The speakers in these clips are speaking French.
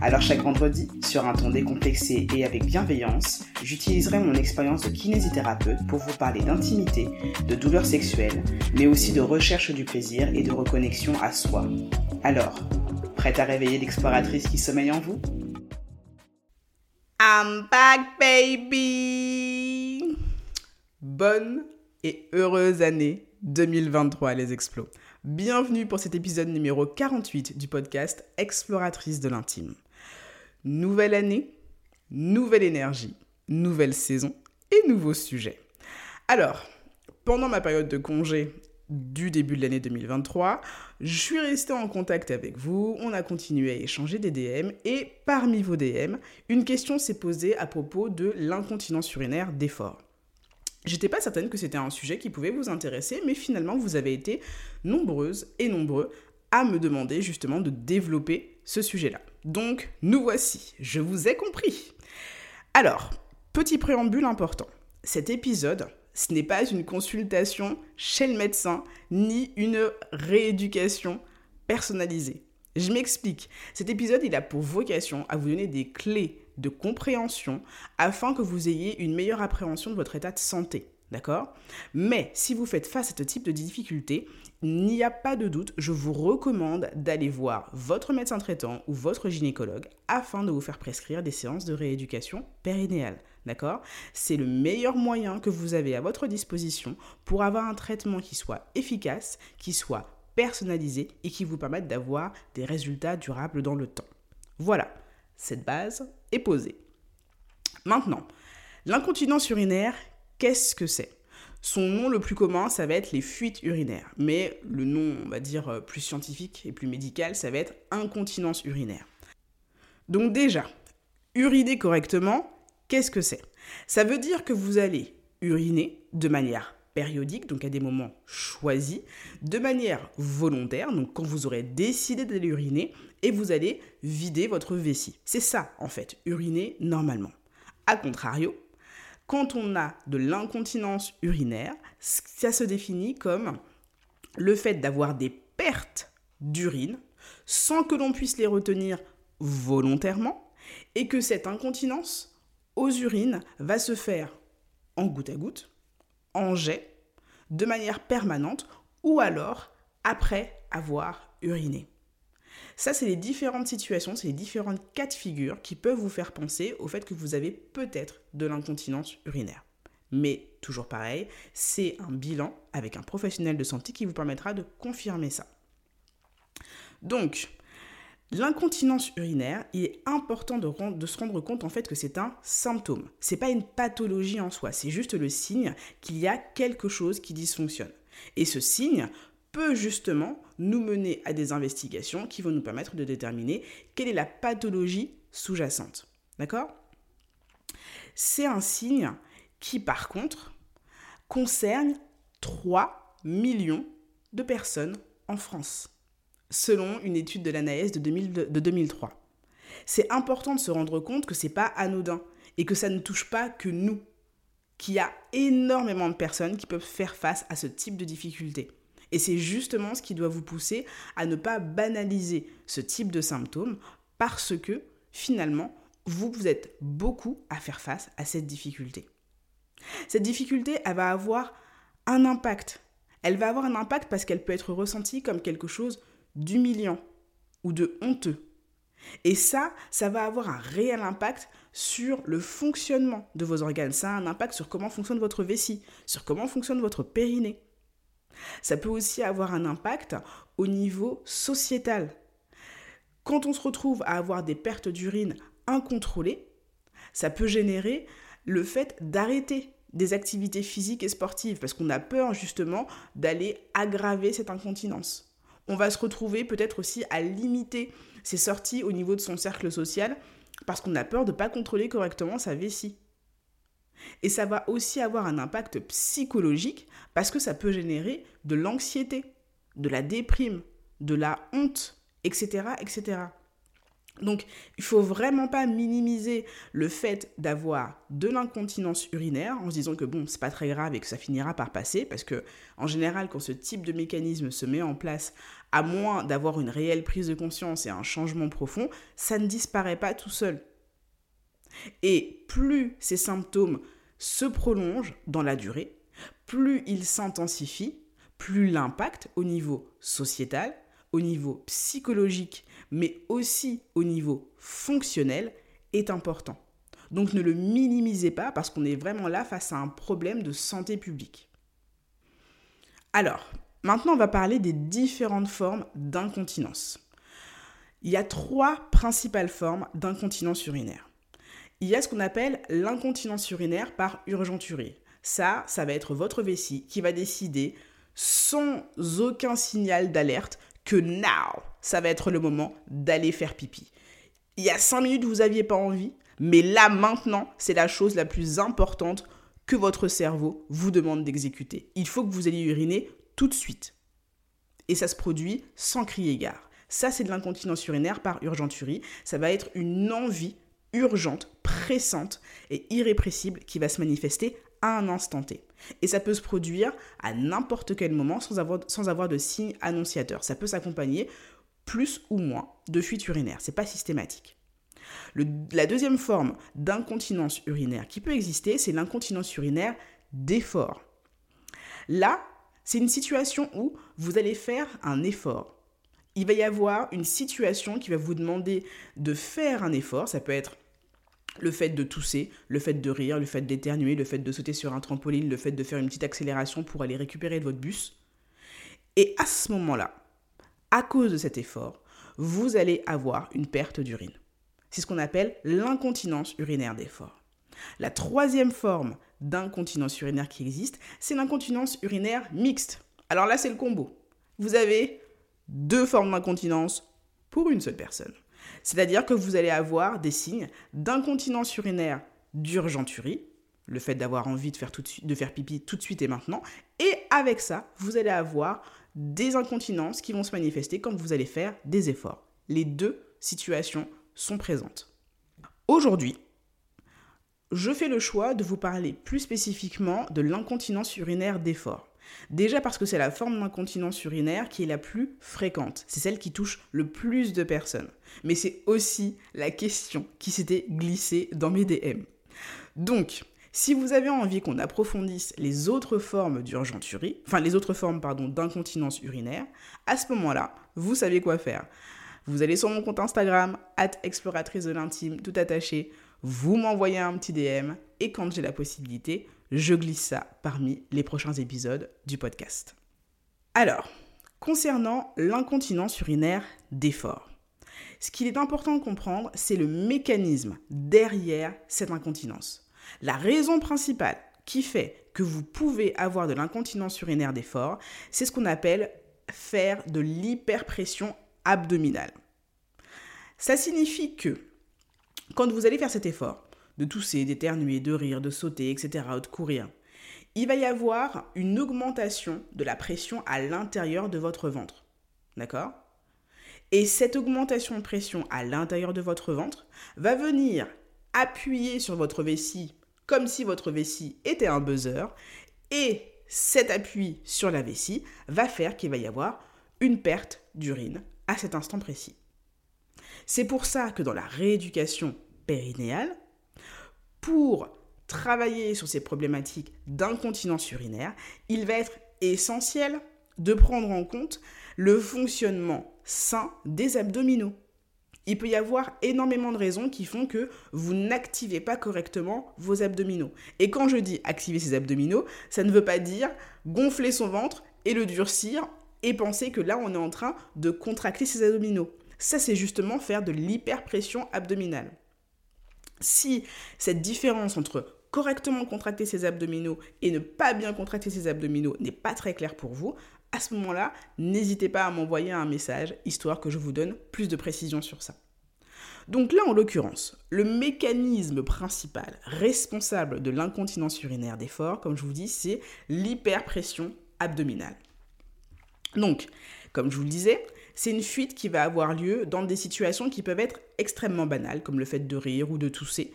Alors chaque vendredi, sur un ton décomplexé et avec bienveillance, j'utiliserai mon expérience de kinésithérapeute pour vous parler d'intimité, de douleurs sexuelles, mais aussi de recherche du plaisir et de reconnexion à soi. Alors, prête à réveiller l'exploratrice qui sommeille en vous? I'm back baby Bonne et heureuse année 2023 les explos. Bienvenue pour cet épisode numéro 48 du podcast Exploratrice de l'intime. Nouvelle année, nouvelle énergie, nouvelle saison et nouveaux sujets. Alors, pendant ma période de congé du début de l'année 2023, je suis restée en contact avec vous, on a continué à échanger des DM et parmi vos DM, une question s'est posée à propos de l'incontinence urinaire d'effort. J'étais pas certaine que c'était un sujet qui pouvait vous intéresser, mais finalement vous avez été nombreuses et nombreux à me demander justement de développer ce sujet-là. Donc, nous voici, je vous ai compris. Alors, petit préambule important. Cet épisode, ce n'est pas une consultation chez le médecin, ni une rééducation personnalisée. Je m'explique. Cet épisode, il a pour vocation à vous donner des clés de compréhension afin que vous ayez une meilleure appréhension de votre état de santé. D'accord? Mais si vous faites face à ce type de difficulté, n'y a pas de doute, je vous recommande d'aller voir votre médecin traitant ou votre gynécologue afin de vous faire prescrire des séances de rééducation périnéale. D'accord? C'est le meilleur moyen que vous avez à votre disposition pour avoir un traitement qui soit efficace, qui soit personnalisé et qui vous permette d'avoir des résultats durables dans le temps. Voilà, cette base est posée. Maintenant, l'incontinence urinaire, qu'est-ce que c'est? Son nom le plus commun, ça va être les fuites urinaires. Mais le nom, on va dire, euh, plus scientifique et plus médical, ça va être incontinence urinaire. Donc déjà, uriner correctement, qu'est-ce que c'est? Ça veut dire que vous allez uriner de manière périodique, donc à des moments choisis, de manière volontaire, donc quand vous aurez décidé d'aller uriner, et vous allez vider votre vessie. C'est ça, en fait, uriner normalement. A contrario, quand on a de l'incontinence urinaire, ça se définit comme le fait d'avoir des pertes d'urine sans que l'on puisse les retenir volontairement et que cette incontinence aux urines va se faire en goutte à goutte, en jet, de manière permanente ou alors après avoir uriné. Ça, c'est les différentes situations, c'est les différentes cas de figure qui peuvent vous faire penser au fait que vous avez peut-être de l'incontinence urinaire. Mais toujours pareil, c'est un bilan avec un professionnel de santé qui vous permettra de confirmer ça. Donc, l'incontinence urinaire, il est important de, se rendre compte en fait que c'est un symptôme. C'est pas une pathologie en soi, c'est juste le signe qu'il y a quelque chose qui dysfonctionne. Et ce signe peut justement nous mener à des investigations qui vont nous permettre de déterminer quelle est la pathologie sous-jacente. D'accord? C'est un signe qui, par contre, concerne 3 millions de personnes en France, selon une étude de l'ANAS de, de 2003. C'est important de se rendre compte que ce n'est pas anodin et que ça ne touche pas que nous, qu'il y a énormément de personnes qui peuvent faire face à ce type de difficultés. Et c'est justement ce qui doit vous pousser à ne pas banaliser ce type de symptômes parce que finalement, vous, vous êtes beaucoup à faire face à cette difficulté. Cette difficulté, elle va avoir un impact. Elle va avoir un impact parce qu'elle peut être ressentie comme quelque chose d'humiliant ou de honteux. Et ça, ça va avoir un réel impact sur le fonctionnement de vos organes. Ça a un impact sur comment fonctionne votre vessie, sur comment fonctionne votre périnée. Ça peut aussi avoir un impact au niveau sociétal. Quand on se retrouve à avoir des pertes d'urine incontrôlées, ça peut générer le fait d'arrêter des activités physiques et sportives parce qu'on a peur justement d'aller aggraver cette incontinence. On va se retrouver peut-être aussi à limiter ses sorties au niveau de son cercle social parce qu'on a peur de ne pas contrôler correctement sa vessie. Et ça va aussi avoir un impact psychologique parce que ça peut générer de l'anxiété, de la déprime, de la honte, etc., etc. Donc, il faut vraiment pas minimiser le fait d'avoir de l'incontinence urinaire en se disant que bon, c'est pas très grave et que ça finira par passer parce que en général, quand ce type de mécanisme se met en place, à moins d'avoir une réelle prise de conscience et un changement profond, ça ne disparaît pas tout seul. Et plus ces symptômes se prolongent dans la durée, plus ils s'intensifient, plus l'impact au niveau sociétal, au niveau psychologique mais aussi au niveau fonctionnel, est important. Donc ne le minimisez pas parce qu'on est vraiment là face à un problème de santé publique. Alors, maintenant on va parler des différentes formes d'incontinence. Il y a trois principales formes d'incontinence urinaire. Il y a ce qu'on appelle l'incontinence urinaire par urgenturie. Ça, ça va être votre vessie qui va décider sans aucun signal d'alerte que now, ça va être le moment d'aller faire pipi. Il y a cinq minutes, vous n'aviez pas envie, mais là, maintenant, c'est la chose la plus importante que votre cerveau vous demande d'exécuter. Il faut que vous alliez uriner tout de suite. Et ça se produit sans crier gare. Ça, c'est de l'incontinence urinaire par urgenturie. Ça va être une envie urgente, pressante et irrépressible qui va se manifester à un instant T. Et ça peut se produire à n'importe quel moment sans avoir, sans avoir de signe annonciateur. Ça peut s'accompagner plus ou moins de fuite urinaire. C'est pas systématique. la deuxième forme d'incontinence urinaire qui peut exister, c'est l'incontinence urinaire d'effort. Là, c'est une situation où vous allez faire un effort. Il va y avoir une situation qui va vous demander de faire un effort. Ça peut être le fait de tousser, le fait de rire, le fait d'éternuer, le fait de sauter sur un trampoline, le fait de faire une petite accélération pour aller récupérer votre bus. Et à ce moment-là, à cause de cet effort, vous allez avoir une perte d'urine. C'est ce qu'on appelle l'incontinence urinaire d'effort. La troisième forme d'incontinence urinaire qui existe, c'est l'incontinence urinaire mixte. Alors là, c'est le combo. Vous avez deux formes d'incontinence pour une seule personne. C'est-à-dire que vous allez avoir des signes d'incontinence urinaire d'urgenturie, le fait d'avoir envie de faire, pipi tout de suite et maintenant, et avec ça, vous allez avoir des incontinences qui vont se manifester quand vous allez faire des efforts. Les deux situations sont présentes. Aujourd'hui, je fais le choix de vous parler plus spécifiquement de l'incontinence urinaire d'effort. Déjà parce que c'est la forme d'incontinence urinaire qui est la plus fréquente. C'est celle qui touche le plus de personnes. Mais c'est aussi la question qui s'était glissée dans mes DM. Donc, si vous avez envie qu'on approfondisse les autres formes d'urgenturie, enfin les autres formes pardon d'incontinence urinaire, à ce moment-là, vous savez quoi faire. Vous allez sur mon compte Instagram exploratrice de l'intime tout attaché, vous m'envoyez un petit DM et quand j'ai la possibilité, je glisse ça parmi les prochains épisodes du podcast. Alors, concernant l'incontinence urinaire d'effort, ce qu'il est important de comprendre, c'est le mécanisme derrière cette incontinence. La raison principale qui fait que vous pouvez avoir de l'incontinence urinaire d'effort, c'est ce qu'on appelle faire de l'hyperpression abdominale. Ça signifie que quand vous allez faire cet effort, de tousser, d'éternuer, de rire, de sauter, etc., ou de courir, il va y avoir une augmentation de la pression à l'intérieur de votre ventre. D'accord? Et cette augmentation de pression à l'intérieur de votre ventre va venir appuyer sur votre vessie comme si votre vessie était un buzzer et cet appui sur la vessie va faire qu'il va y avoir une perte d'urine à cet instant précis. C'est pour ça que dans la rééducation périnéale, pour travailler sur ces problématiques d'incontinence urinaire, il va être essentiel de prendre en compte le fonctionnement sain des abdominaux. Il peut y avoir énormément de raisons qui font que vous n'activez pas correctement vos abdominaux. Et quand je dis activer ses abdominaux, ça ne veut pas dire gonfler son ventre et le durcir et penser que là on est en train de contracter ses abdominaux. Ça c'est justement faire de l'hyperpression abdominale. Si cette différence entre correctement contracter ses abdominaux et ne pas bien contracter ses abdominaux n'est pas très claire pour vous, à ce moment-là, n'hésitez pas à m'envoyer un message, histoire que je vous donne plus de précision sur ça. Donc là, en l'occurrence, le mécanisme principal responsable de l'incontinence urinaire d'effort, comme je vous dis, c'est l'hyperpression abdominale. Donc, Comme je vous le disais, c'est une fuite qui va avoir lieu dans des situations qui peuvent être extrêmement banales, comme le fait de rire ou de tousser,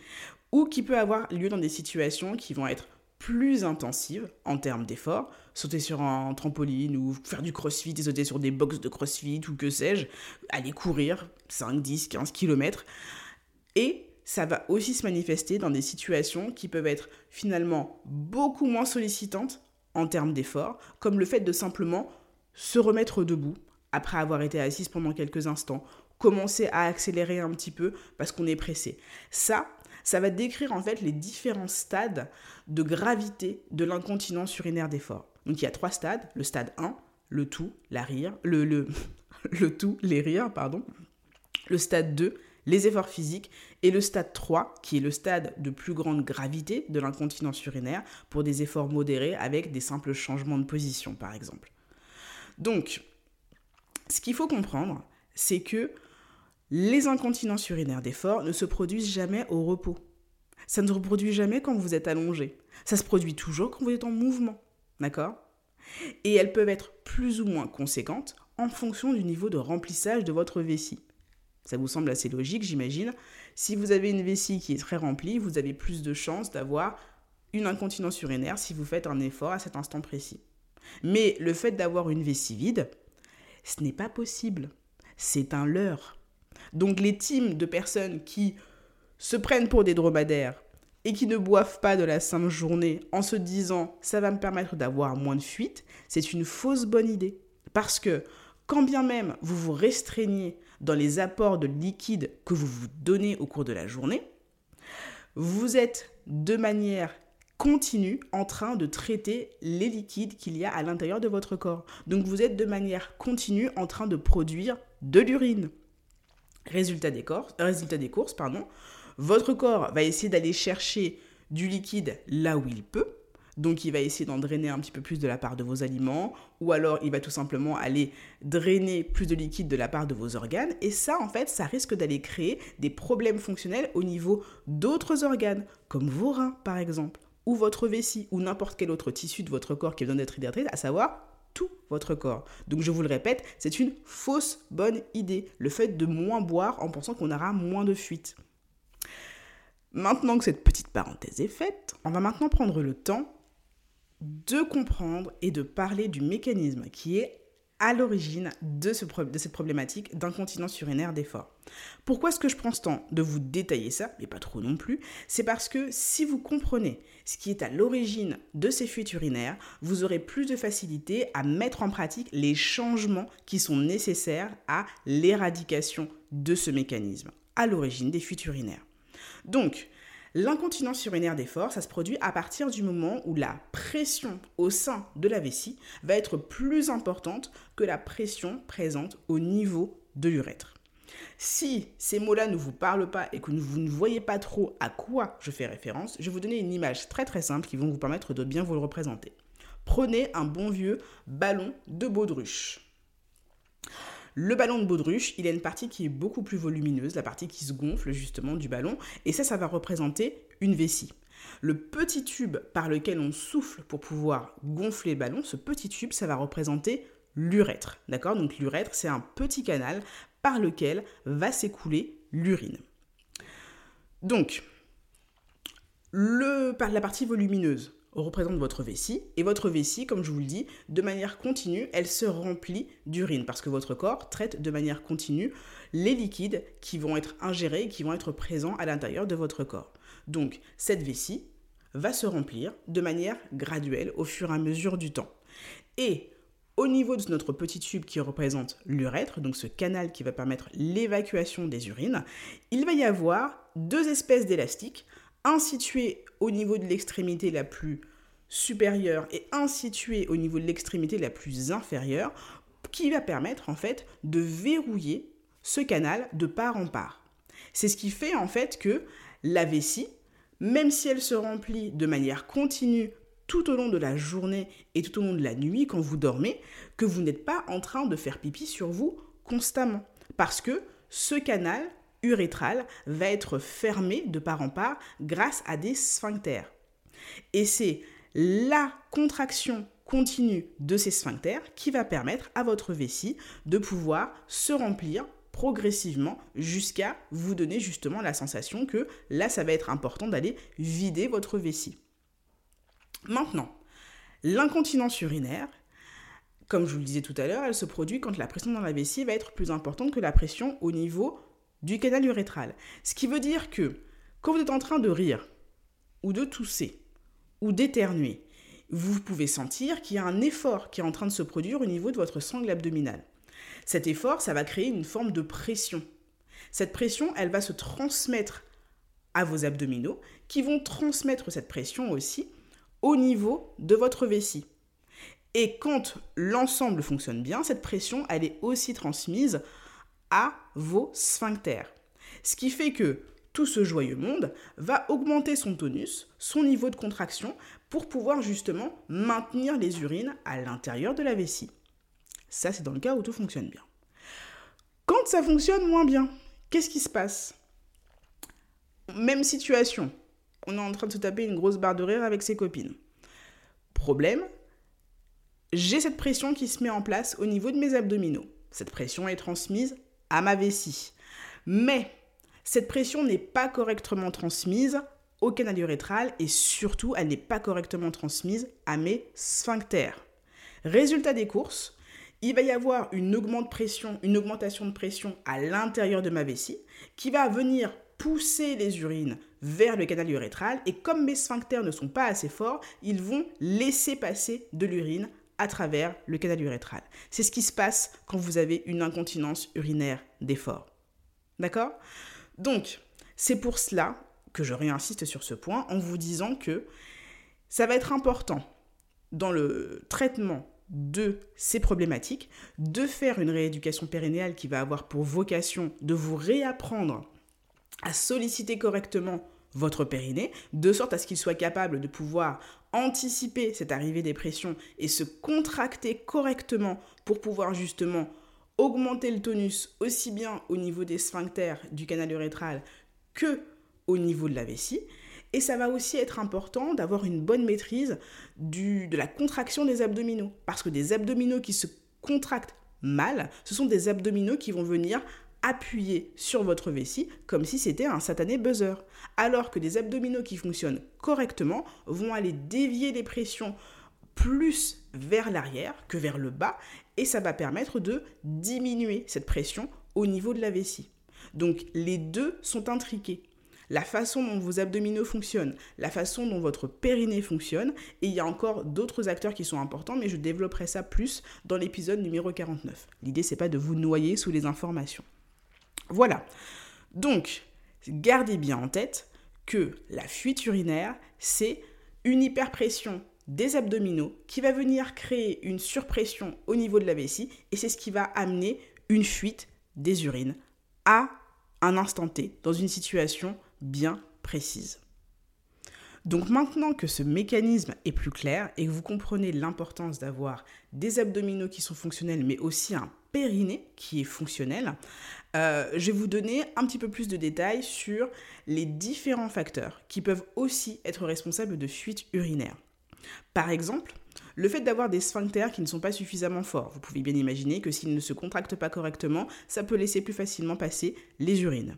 ou qui peut avoir lieu dans des situations qui vont être plus intensives en termes d'efforts, sauter sur un trampoline ou faire du crossfit et sauter sur des box de crossfit ou que sais-je, aller courir 5, 10, 15 km. Et ça va aussi se manifester dans des situations qui peuvent être finalement beaucoup moins sollicitantes en termes d'efforts, comme le fait de simplement se remettre debout après avoir été assise pendant quelques instants, commencer à accélérer un petit peu parce qu'on est pressé. Ça, ça va décrire en fait les différents stades de gravité de l'incontinence urinaire d'effort. Donc il y a trois stades, le stade 1, le tout, la rire, le, le, le tout, les rires, pardon. Le stade 2, les efforts physiques, et le stade 3, qui est le stade de plus grande gravité de l'incontinence urinaire, pour des efforts modérés avec des simples changements de position, par exemple. Donc, ce qu'il faut comprendre, c'est que les incontinences urinaires d'effort ne se produisent jamais au repos. Ça ne se reproduit jamais quand vous êtes allongé. Ça se produit toujours quand vous êtes en mouvement. D'accord? Et elles peuvent être plus ou moins conséquentes en fonction du niveau de remplissage de votre vessie. Ça vous semble assez logique, j'imagine. Si vous avez une vessie qui est très remplie, vous avez plus de chances d'avoir une incontinence urinaire si vous faites un effort à cet instant précis. Mais le fait d'avoir une vessie vide, ce n'est pas possible. C'est un leurre. Donc les teams de personnes qui se prennent pour des dromadaires et qui ne boivent pas de la sainte journée en se disant ça va me permettre d'avoir moins de fuite, c'est une fausse bonne idée. Parce que quand bien même vous vous restreignez dans les apports de liquide que vous vous donnez au cours de la journée, vous êtes de manière continue en train de traiter les liquides qu'il y a à l'intérieur de votre corps. Donc vous êtes de manière continue en train de produire de l'urine. Résultat des, courses, pardon, votre corps va essayer d'aller chercher du liquide là où il peut, donc il va essayer d'en drainer un petit peu plus de la part de vos aliments, ou alors il va tout simplement aller drainer plus de liquide de la part de vos organes. Et ça, en fait, ça risque d'aller créer des problèmes fonctionnels au niveau d'autres organes, comme vos reins par exemple, ou votre vessie, ou n'importe quel autre tissu de votre corps qui besoin d'être hydraté, à savoir tout votre corps. Donc je vous le répète, c'est une fausse bonne idée, le fait de moins boire en pensant qu'on aura moins de fuite. Maintenant que cette petite parenthèse est faite, on va maintenant prendre le temps de comprendre et de parler du mécanisme qui est à l'origine de, cette problématique d'incontinence urinaire d'effort. Pourquoi est-ce que je prends ce temps de vous détailler ça, mais pas trop non plus? C'est parce que si vous comprenez ce qui est à l'origine de ces fuites urinaires, vous aurez plus de facilité à mettre en pratique les changements qui sont nécessaires à l'éradication de ce mécanisme, à l'origine des fuites urinaires. Donc, L'incontinence urinaire d'effort, ça se produit à partir du moment où la pression au sein de la vessie va être plus importante que la pression présente au niveau de l'urètre. Si ces mots-là ne vous parlent pas et que vous ne voyez pas trop à quoi je fais référence, je vais vous donner une image très très simple qui va vous permettre de bien vous le représenter. Prenez un bon vieux ballon de baudruche. Le ballon de baudruche, il a une partie qui est beaucoup plus volumineuse, la partie qui se gonfle justement du ballon, et ça, ça va représenter une vessie. Le petit tube par lequel on souffle pour pouvoir gonfler le ballon, ce petit tube, ça va représenter l'urètre. D'accord? Donc l'urètre, c'est un petit canal par lequel va s'écouler l'urine. Donc, le, la partie volumineuse, représente votre vessie. Et votre vessie, comme je vous le dis, de manière continue, elle se remplit d'urine parce que votre corps traite de manière continue les liquides qui vont être ingérés et qui vont être présents à l'intérieur de votre corps. Donc, cette vessie va se remplir de manière graduelle au fur et à mesure du temps. Et au niveau de notre petit tube qui représente l'urètre, donc ce canal qui va permettre l'évacuation des urines, il va y avoir deux espèces d'élastiques un situé au niveau de l'extrémité la plus supérieure et un situé au niveau de l'extrémité la plus inférieure, qui va permettre en fait de verrouiller ce canal de part en part. C'est ce qui fait en fait que la vessie, même si elle se remplit de manière continue tout au long de la journée et tout au long de la nuit quand vous dormez, que vous n'êtes pas en train de faire pipi sur vous constamment. Parce que ce canal urétrale va être fermée de part en part grâce à des sphincters. Et c'est la contraction continu de ces sphincters qui va permettre à votre vessie de pouvoir se remplir progressivement jusqu'à vous donner justement la sensation que là, ça va être important d'aller vider votre vessie. Maintenant, l'incontinence urinaire, comme je vous le disais tout à l'heure, elle se produit quand la pression dans la vessie va être plus importante que la pression au niveau du canal urétral. Ce qui veut dire que quand vous êtes en train de rire, ou de tousser, ou d'éternuer, vous pouvez sentir qu'il y a un effort qui est en train de se produire au niveau de votre sangle abdominale. Cet effort, ça va créer une forme de pression. Cette pression, elle va se transmettre à vos abdominaux, qui vont transmettre cette pression aussi au niveau de votre vessie. Et quand l'ensemble fonctionne bien, cette pression, elle est aussi transmise à vos sphincters. Ce qui fait que tout ce joyeux monde va augmenter son tonus, son niveau de contraction, pour pouvoir justement maintenir les urines à l'intérieur de la vessie. Ça, c'est dans le cas où tout fonctionne bien. Quand ça fonctionne moins bien, qu'est-ce qui se passe? Même situation. On est en train de se taper une grosse barre de rire avec ses copines. Problème, j'ai cette pression qui se met en place au niveau de mes abdominaux. Cette pression est transmise à ma vessie. Mais cette pression n'est pas correctement transmise au canal urétral et surtout elle n'est pas correctement transmise à mes sphincters. Résultat des courses, il va y avoir une, augmentation de pression à l'intérieur de ma vessie qui va venir pousser les urines vers le canal urétral et comme mes sphincters ne sont pas assez forts, ils vont laisser passer de l'urine à travers le canal urétral. C'est ce qui se passe quand vous avez une incontinence urinaire d'effort. D'accord? Donc, c'est pour cela que je réinsiste sur ce point en vous disant que ça va être important dans le traitement de ces problématiques, de faire une rééducation périnéale qui va avoir pour vocation de vous réapprendre à solliciter correctement votre périnée, de sorte à ce qu'il soit capable de pouvoir anticiper cette arrivée des pressions et se contracter correctement pour pouvoir justement augmenter le tonus aussi bien au niveau des sphincters du canal urétral que au niveau de la vessie. Et ça va aussi être important d'avoir une bonne maîtrise du, de la contraction des abdominaux. Parce que des abdominaux qui se contractent mal, ce sont des abdominaux qui vont venir appuyer sur votre vessie comme si c'était un satané buzzer. Alors que des abdominaux qui fonctionnent correctement vont aller dévier les pressions plus vers l'arrière que vers le bas et ça va permettre de diminuer cette pression au niveau de la vessie. Donc les deux sont intriqués la façon dont vos abdominaux fonctionnent, la façon dont votre périnée fonctionne, et il y a encore d'autres acteurs qui sont importants, mais je développerai ça plus dans l'épisode numéro 49. L'idée, c'est pas de vous noyer sous les informations. Voilà. Donc, gardez bien en tête que la fuite urinaire, c'est une hyperpression des abdominaux qui va venir créer une surpression au niveau de la vessie et c'est ce qui va amener une fuite des urines à un instant T dans une situation bien précise. Donc maintenant que ce mécanisme est plus clair et que vous comprenez l'importance d'avoir des abdominaux qui sont fonctionnels, mais aussi un périnée qui est fonctionnel, euh, je vais vous donner un petit peu plus de détails sur les différents facteurs qui peuvent aussi être responsables de fuite urinaire. Par exemple, le fait d'avoir des sphincters qui ne sont pas suffisamment forts. Vous pouvez bien imaginer que s'ils ne se contractent pas correctement, ça peut laisser plus facilement passer les urines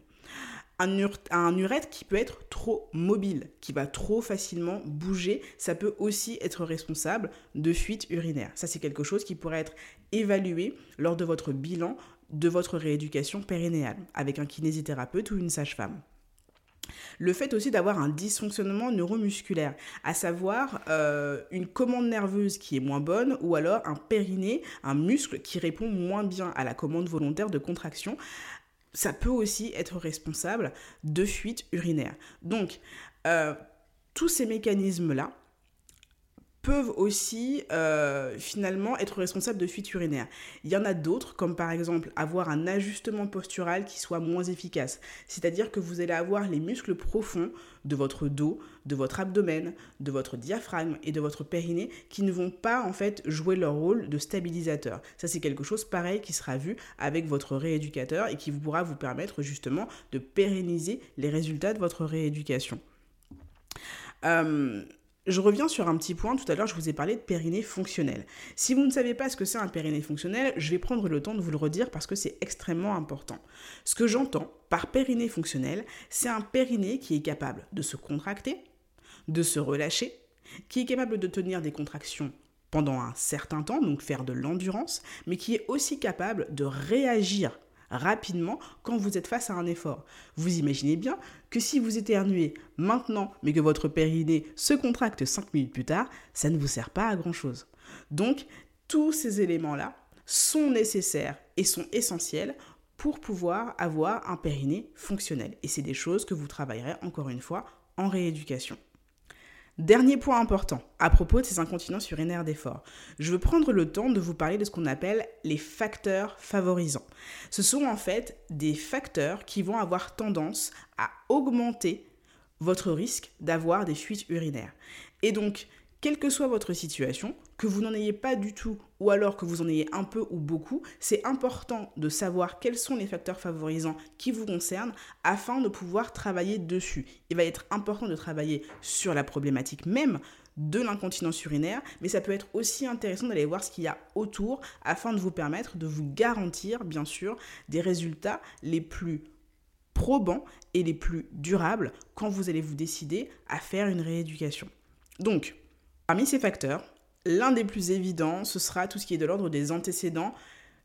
un, urètre qui peut être trop mobile, qui va trop facilement bouger, ça peut aussi être responsable de fuite urinaire. Ça, c'est quelque chose qui pourrait être évalué lors de votre bilan de votre rééducation périnéale avec un kinésithérapeute ou une sage-femme. Le fait aussi d'avoir un dysfonctionnement neuromusculaire, à savoir euh, une commande nerveuse qui est moins bonne ou alors un périnée, un muscle qui répond moins bien à la commande volontaire de contraction, ça peut aussi être responsable de fuite urinaire. Donc, euh, tous ces mécanismes-là peuvent aussi euh, finalement être responsables de fuite urinaire. Il y en a d'autres, comme par exemple avoir un ajustement postural qui soit moins efficace. C'est-à-dire que vous allez avoir les muscles profonds de votre dos, de votre abdomen, de votre diaphragme et de votre périnée qui ne vont pas en fait jouer leur rôle de stabilisateur. Ça c'est quelque chose pareil qui sera vu avec votre rééducateur et qui pourra vous permettre justement de pérenniser les résultats de votre rééducation. Euh, je reviens sur un petit point. Tout à l'heure, je vous ai parlé de périnée fonctionnel. Si vous ne savez pas ce que c'est un périnée fonctionnel, je vais prendre le temps de vous le redire parce que c'est extrêmement important. Ce que j'entends par périnée fonctionnel, c'est un périnée qui est capable de se contracter, de se relâcher, qui est capable de tenir des contractions pendant un certain temps, donc faire de l'endurance, mais qui est aussi capable de réagir rapidement quand vous êtes face à un effort. Vous imaginez bien que si vous éternuez maintenant, mais que votre périnée se contracte 5 minutes plus tard, ça ne vous sert pas à grand-chose. Donc, tous ces éléments-là sont nécessaires et sont essentiels pour pouvoir avoir un périnée fonctionnel. Et c'est des choses que vous travaillerez encore une fois en rééducation. Dernier point important à propos de ces incontinences urinaires d'effort. Je veux prendre le temps de vous parler de ce qu'on appelle les facteurs favorisants. Ce sont en fait des facteurs qui vont avoir tendance à augmenter votre risque d'avoir des fuites urinaires. Et donc, quelle que soit votre situation, que vous n'en ayez pas du tout ou alors que vous en ayez un peu ou beaucoup, c'est important de savoir quels sont les facteurs favorisants qui vous concernent afin de pouvoir travailler dessus. Il va être important de travailler sur la problématique même de l'incontinence urinaire, mais ça peut être aussi intéressant d'aller voir ce qu'il y a autour afin de vous permettre de vous garantir, bien sûr, des résultats les plus probants et les plus durables quand vous allez vous décider à faire une rééducation. Donc, parmi ces facteurs, L'un des plus évidents, ce sera tout ce qui est de l'ordre des antécédents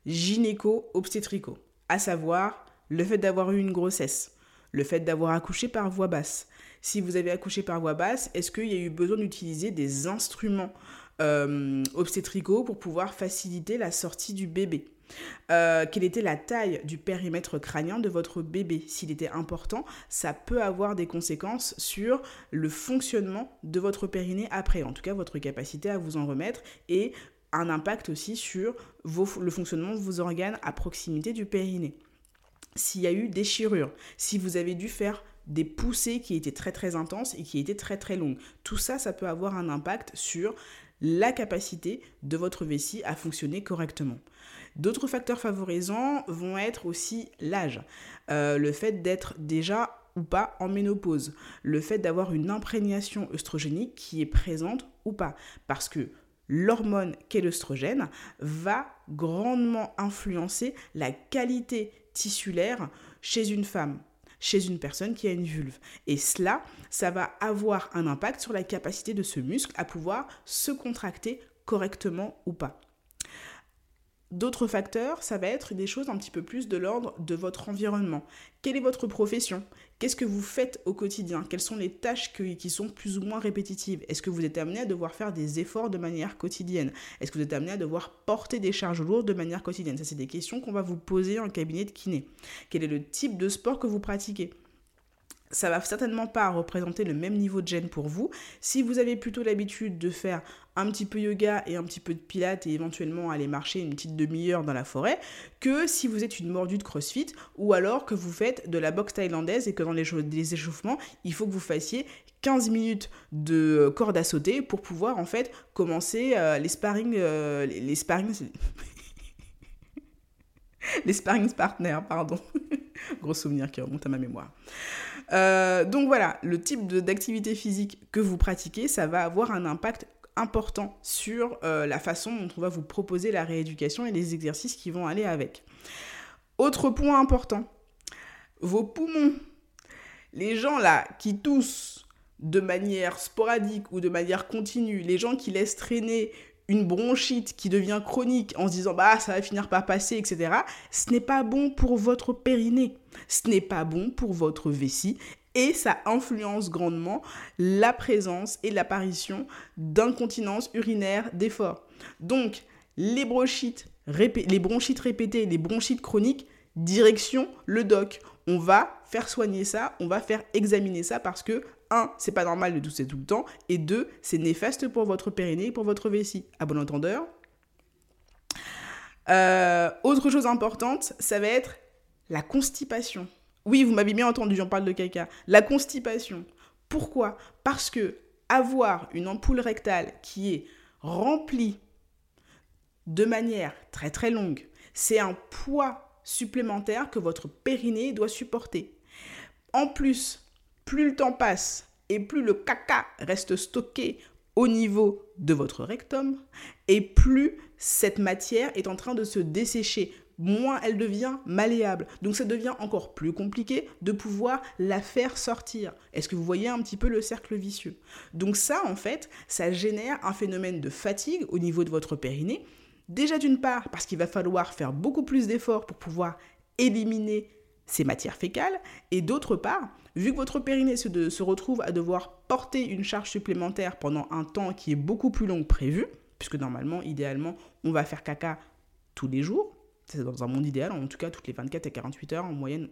gynéco-obstétricaux, à savoir le fait d'avoir eu une grossesse, le fait d'avoir accouché par voie basse. Si vous avez accouché par voie basse, est-ce qu'il y a eu besoin d'utiliser des instruments euh, obstétricaux pour pouvoir faciliter la sortie du bébé? Euh, quelle était la taille du périmètre crânien de votre bébé? S'il était important, ça peut avoir des conséquences sur le fonctionnement de votre périnée après, en tout cas votre capacité à vous en remettre et un impact aussi sur le fonctionnement de vos organes à proximité du périnée. S'il y a eu déchirure, si vous avez dû faire des poussées qui étaient très très intenses et qui étaient très très longues. Tout ça, ça peut avoir un impact sur la capacité de votre vessie à fonctionner correctement. D'autres facteurs favorisants vont être aussi l'âge, euh, le fait d'être déjà ou pas en ménopause, le fait d'avoir une imprégnation œstrogénique qui est présente ou pas, parce que l'hormone qu'est l'œstrogène va grandement influencer la qualité tissulaire chez une femme chez une personne qui a une vulve. Et cela, ça va avoir un impact sur la capacité de ce muscle à pouvoir se contracter correctement ou pas. D'autres facteurs, ça va être des choses un petit peu plus de l'ordre de votre environnement. Quelle est votre profession? Qu'est-ce que vous faites au quotidien? Quelles sont les tâches qui sont plus ou moins répétitives? Est-ce que vous êtes amené à devoir faire des efforts de manière quotidienne? Est-ce que vous êtes amené à devoir porter des charges lourdes de manière quotidienne? Ça, c'est des questions qu'on va vous poser en cabinet de kiné. Quel est le type de sport que vous pratiquez? Ça va certainement pas représenter le même niveau de gêne pour vous. Si vous avez plutôt l'habitude de faire un petit peu yoga et un petit peu de pilates et éventuellement aller marcher une petite demi-heure dans la forêt, que si vous êtes une mordue de crossfit ou alors que vous faites de la boxe thaïlandaise et que dans les, échauffements, il faut que vous fassiez 15 minutes de corde à sauter pour pouvoir en fait commencer euh, les sparring, euh, les sparring, les sparring partners, pardon. Gros souvenir qui remonte à ma mémoire. Euh, donc voilà, le type d'activité physique que vous pratiquez, ça va avoir un impact important sur euh, la façon dont on va vous proposer la rééducation et les exercices qui vont aller avec. Autre point important, vos poumons. Les gens là qui toussent de manière sporadique ou de manière continue, les gens qui laissent traîner une bronchite qui devient chronique en se disant bah ça va finir par passer, etc., ce n'est pas bon pour votre périnée, ce n'est pas bon pour votre vessie et ça influence grandement la présence et l'apparition d'incontinence urinaire d'effort. Donc, les bronchites, les bronchites répétées, les bronchites chroniques, direction le doc. On va faire soigner ça, on va faire examiner ça parce que un, c'est pas normal de tousser tout le temps, et deux, c'est néfaste pour votre périnée et pour votre vessie. À bon entendeur. Euh, autre chose importante, ça va être la constipation. Oui, vous m'avez bien entendu, j'en parle de caca. La constipation. Pourquoi? Parce que avoir une ampoule rectale qui est remplie de manière très très longue, c'est un poids supplémentaire que votre périnée doit supporter. En plus, plus le temps passe et plus le caca reste stocké au niveau de votre rectum et plus cette matière est en train de se dessécher, moins elle devient malléable. Donc ça devient encore plus compliqué de pouvoir la faire sortir. Est-ce que vous voyez un petit peu le cercle vicieux? Donc ça, en fait, ça génère un phénomène de fatigue au niveau de votre périnée. Déjà d'une part, parce qu'il va falloir faire beaucoup plus d'efforts pour pouvoir éliminer ces matières fécales, et d'autre part, vu que votre périnée se, retrouve à devoir porter une charge supplémentaire pendant un temps qui est beaucoup plus long que prévu, puisque normalement, idéalement, on va faire caca tous les jours, c'est dans un monde idéal, en tout cas toutes les 24 à 48 heures en moyenne,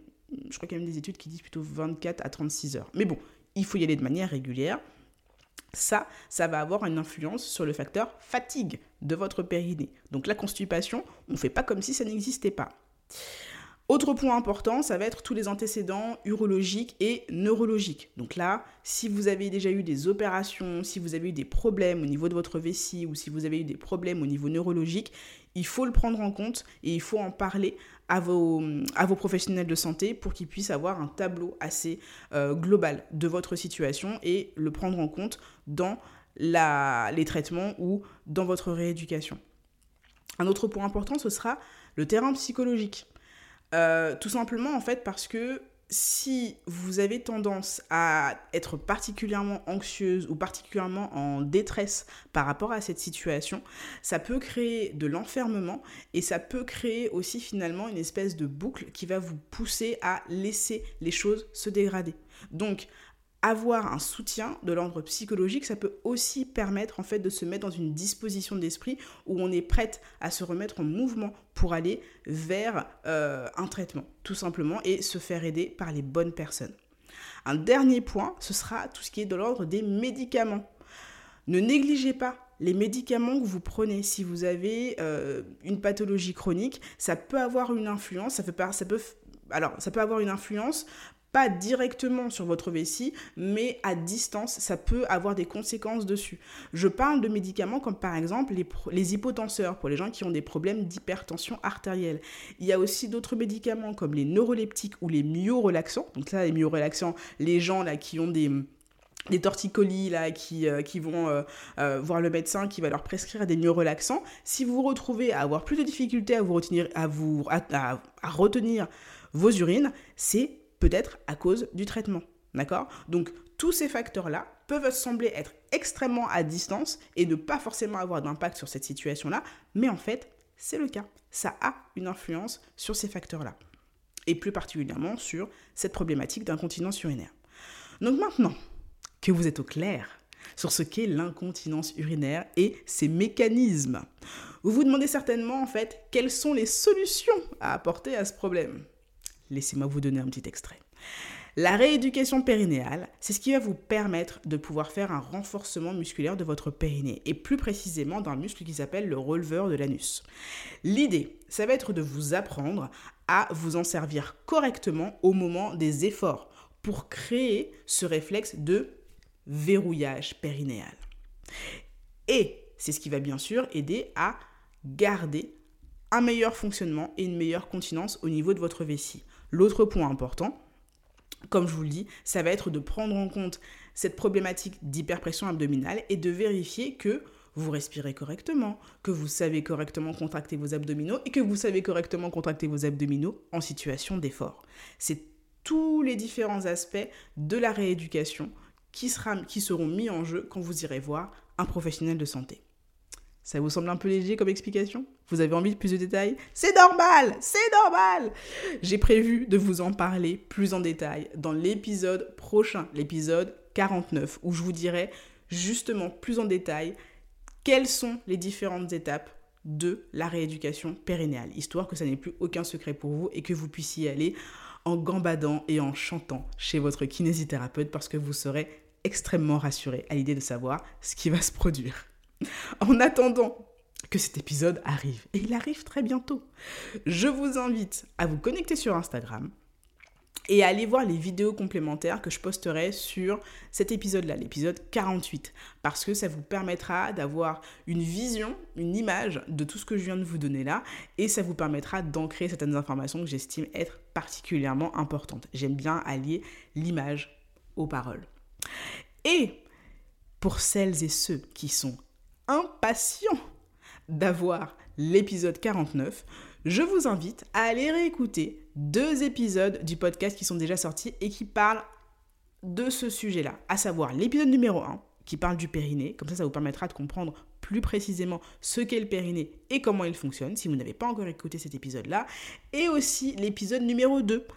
je crois qu'il y a même des études qui disent plutôt 24 à 36 heures. Mais bon, il faut y aller de manière régulière. Ça, ça va avoir une influence sur le facteur fatigue de votre périnée. Donc la constipation, on ne fait pas comme si ça n'existait pas. Autre point important, ça va être tous les antécédents urologiques et neurologiques. Donc là, si vous avez déjà eu des opérations, si vous avez eu des problèmes au niveau de votre vessie ou si vous avez eu des problèmes au niveau neurologique, il faut le prendre en compte et il faut en parler à vos, à vos professionnels de santé pour qu'ils puissent avoir un tableau assez euh, global de votre situation et le prendre en compte dans la, les traitements ou dans votre rééducation. Un autre point important, ce sera le terrain psychologique. Euh, tout simplement, en fait, parce que si vous avez tendance à être particulièrement anxieuse ou particulièrement en détresse par rapport à cette situation, ça peut créer de l'enfermement et ça peut créer aussi finalement une espèce de boucle qui va vous pousser à laisser les choses se dégrader. Donc, avoir un soutien de l'ordre psychologique, ça peut aussi permettre en fait de se mettre dans une disposition d'esprit où on est prête à se remettre en mouvement pour aller vers euh, un traitement, tout simplement, et se faire aider par les bonnes personnes. Un dernier point, ce sera tout ce qui est de l'ordre des médicaments. Ne négligez pas les médicaments que vous prenez. Si vous avez euh, une pathologie chronique, ça peut avoir une influence, ça, peut alors, ça peut avoir une influence pas directement sur votre vessie, mais à distance, ça peut avoir des conséquences dessus. Je parle de médicaments comme par exemple les, hypotenseurs pour les gens qui ont des problèmes d'hypertension artérielle. Il y a aussi d'autres médicaments comme les neuroleptiques ou les myorelaxants. Donc là, les myorelaxants, les gens là qui ont des des torticolis là qui, euh, qui vont euh, euh, voir le médecin qui va leur prescrire des myorelaxants. Si vous vous retrouvez à avoir plus de difficultés à vous retenir, à vous à retenir vos urines, c'est peut-être à cause du traitement. D'accord? Donc tous ces facteurs-là peuvent sembler être extrêmement à distance et ne pas forcément avoir d'impact sur cette situation-là, mais en fait, c'est le cas. Ça a une influence sur ces facteurs-là. Et plus particulièrement sur cette problématique d'incontinence urinaire. Donc maintenant que vous êtes au clair sur ce qu'est l'incontinence urinaire et ses mécanismes, vous vous demandez certainement en fait quelles sont les solutions à apporter à ce problème. Laissez-moi vous donner un petit extrait. La rééducation périnéale, c'est ce qui va vous permettre de pouvoir faire un renforcement musculaire de votre périnée et plus précisément d'un muscle qui s'appelle le releveur de l'anus. L'idée, ça va être de vous apprendre à vous en servir correctement au moment des efforts pour créer ce réflexe de verrouillage périnéal. Et c'est ce qui va bien sûr aider à garder un meilleur fonctionnement et une meilleure continence au niveau de votre vessie. L'autre point important, comme je vous le dis, ça va être de prendre en compte cette problématique d'hyperpression abdominale et de vérifier que vous respirez correctement, que vous savez correctement contracter vos abdominaux et que vous savez correctement contracter vos abdominaux en situation d'effort. C'est tous les différents aspects de la rééducation qui, qui seront mis en jeu quand vous irez voir un professionnel de santé. Ça vous semble un peu léger comme explication? Vous avez envie de plus de détails? C'est normal! C'est normal! J'ai prévu de vous en parler plus en détail dans l'épisode prochain, l'épisode 49, où je vous dirai justement plus en détail quelles sont les différentes étapes de la rééducation périnéale, histoire que ça n'ait plus aucun secret pour vous et que vous puissiez aller en gambadant et en chantant chez votre kinésithérapeute parce que vous serez extrêmement rassuré à l'idée de savoir ce qui va se produire. En attendant que cet épisode arrive, et il arrive très bientôt, je vous invite à vous connecter sur Instagram et à aller voir les vidéos complémentaires que je posterai sur cet épisode-là, l'épisode 48, parce que ça vous permettra d'avoir une vision, une image de tout ce que je viens de vous donner là, et ça vous permettra d'ancrer certaines informations que j'estime être particulièrement importantes. J'aime bien allier l'image aux paroles. Et pour celles et ceux qui sont impatients d'avoir l'épisode 49, je vous invite à aller réécouter deux épisodes du podcast qui sont déjà sortis et qui parlent de ce sujet-là, à savoir l'épisode numéro 1 qui parle du périnée, comme ça ça vous permettra de comprendre plus précisément ce qu'est le périnée et comment il fonctionne si vous n'avez pas encore écouté cet épisode-là, et aussi l'épisode numéro 2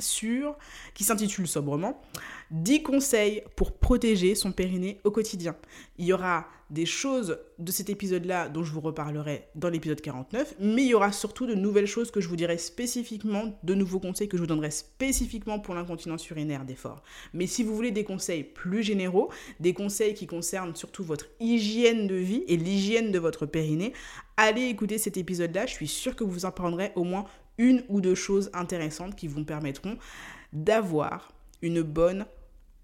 sur, qui s'intitule sobrement 10 conseils pour protéger son périnée au quotidien. Il y aura des choses de cet épisode-là dont je vous reparlerai dans l'épisode 49, mais il y aura surtout de nouvelles choses que je vous dirai spécifiquement, de nouveaux conseils que je vous donnerai spécifiquement pour l'incontinence urinaire d'effort. Mais si vous voulez des conseils plus généraux, des conseils qui concernent surtout votre hygiène de vie et l'hygiène de votre périnée, allez écouter cet épisode-là, je suis sûre que vous en au moins une ou deux choses intéressantes qui vous permettront d'avoir une bonne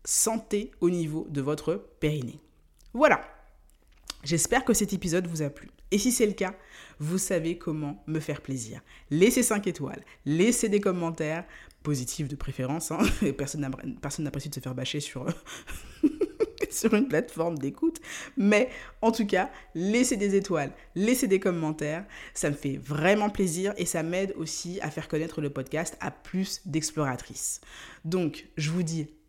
santé au niveau de votre périnée. Voilà. J'espère que cet épisode vous a plu. Et si c'est le cas, vous savez comment me faire plaisir. Laissez 5 étoiles, laissez des commentaires, positifs de préférence. Hein. Personne n'apprécie de se faire bâcher sur, sur une plateforme d'écoute. Mais en tout cas, laissez des étoiles, laissez des commentaires. Ça me fait vraiment plaisir et ça m'aide aussi à faire connaître le podcast à plus d'exploratrices. Donc, je vous dis